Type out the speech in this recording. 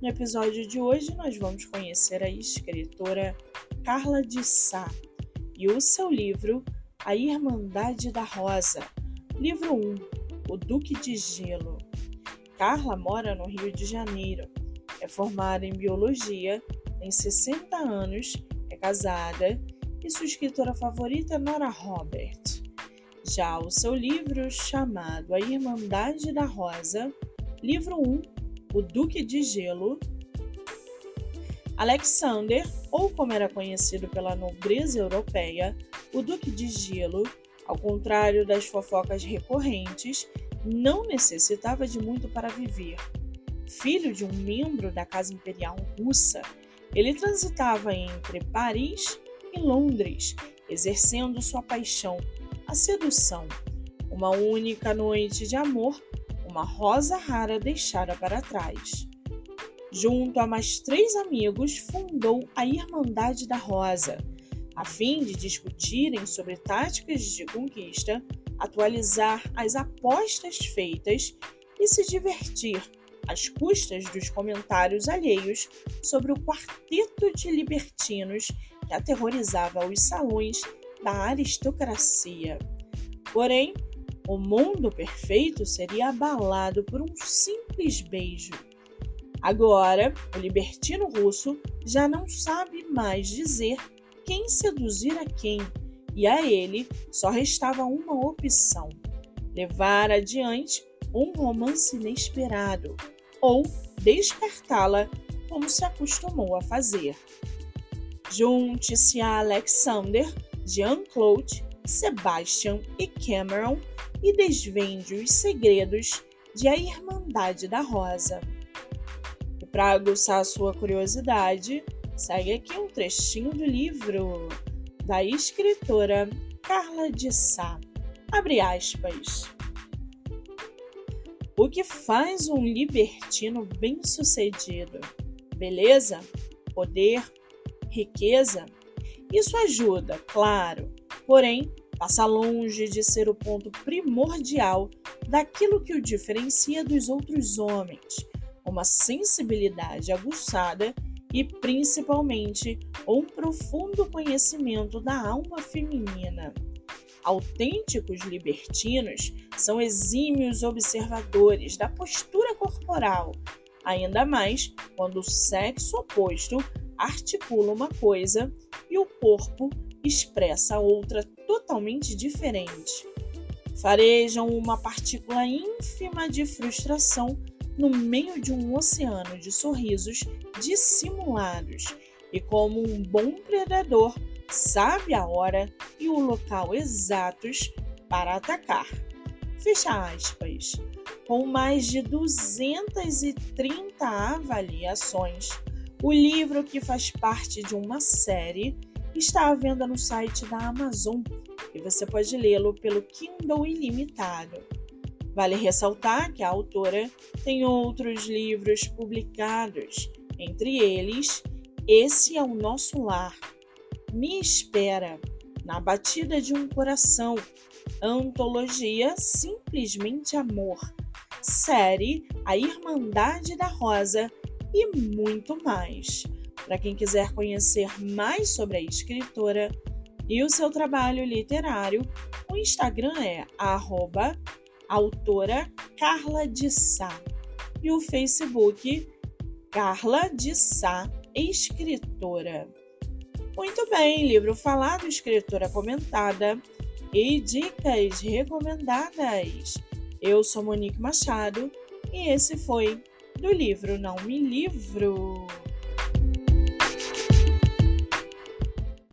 No episódio de hoje, nós vamos conhecer a escritora Carla de Sá e o seu livro A Irmandade da Rosa, livro 1 O Duque de Gelo. Carla mora no Rio de Janeiro, é formada em biologia, tem 60 anos, é casada e sua escritora favorita é Nora Robert. Já o seu livro, chamado A Irmandade da Rosa, livro 1 o Duque de Gelo, Alexander, ou como era conhecido pela nobreza europeia, o Duque de Gelo, ao contrário das fofocas recorrentes, não necessitava de muito para viver. Filho de um membro da Casa Imperial Russa, ele transitava entre Paris e Londres, exercendo sua paixão, a sedução. Uma única noite de amor uma rosa rara deixada para trás. Junto a mais três amigos, fundou a Irmandade da Rosa, a fim de discutirem sobre táticas de conquista, atualizar as apostas feitas e se divertir às custas dos comentários alheios sobre o quarteto de libertinos que aterrorizava os salões da aristocracia. Porém, o mundo perfeito seria abalado por um simples beijo. Agora, o libertino russo já não sabe mais dizer quem seduzir a quem, e a ele só restava uma opção: levar adiante um romance inesperado ou descartá-la como se acostumou a fazer. Junte-se a Alexander, Jean-Claude, Sebastian e Cameron e desvende os segredos de A Irmandade da Rosa. E para aguçar sua curiosidade, segue aqui um trechinho do livro da escritora Carla de Sá. Abre aspas. O que faz um libertino bem-sucedido? Beleza? Poder? Riqueza? Isso ajuda, claro, porém passa longe de ser o ponto primordial daquilo que o diferencia dos outros homens, uma sensibilidade aguçada e principalmente um profundo conhecimento da alma feminina. Autênticos libertinos são exímios observadores da postura corporal, ainda mais quando o sexo oposto articula uma coisa e o corpo expressa outra totalmente diferente. Farejam uma partícula ínfima de frustração no meio de um oceano de sorrisos dissimulados e, como um bom predador, sabe a hora e o local exatos para atacar. Fecha aspas. Com mais de 230 avaliações, o livro, que faz parte de uma série, está à venda no site da Amazon e você pode lê-lo pelo Kindle Ilimitado. Vale ressaltar que a autora tem outros livros publicados, entre eles Esse é o Nosso Lar, Me Espera, Na Batida de um Coração, Antologia Simplesmente Amor, série A Irmandade da Rosa e muito mais. Para quem quiser conhecer mais sobre a escritora e o seu trabalho literário, o Instagram é autora Carla de Sá e o Facebook Carla de Sá, escritora. Muito bem, livro falado, escritora comentada e dicas recomendadas. Eu sou Monique Machado e esse foi do livro Não Me Livro.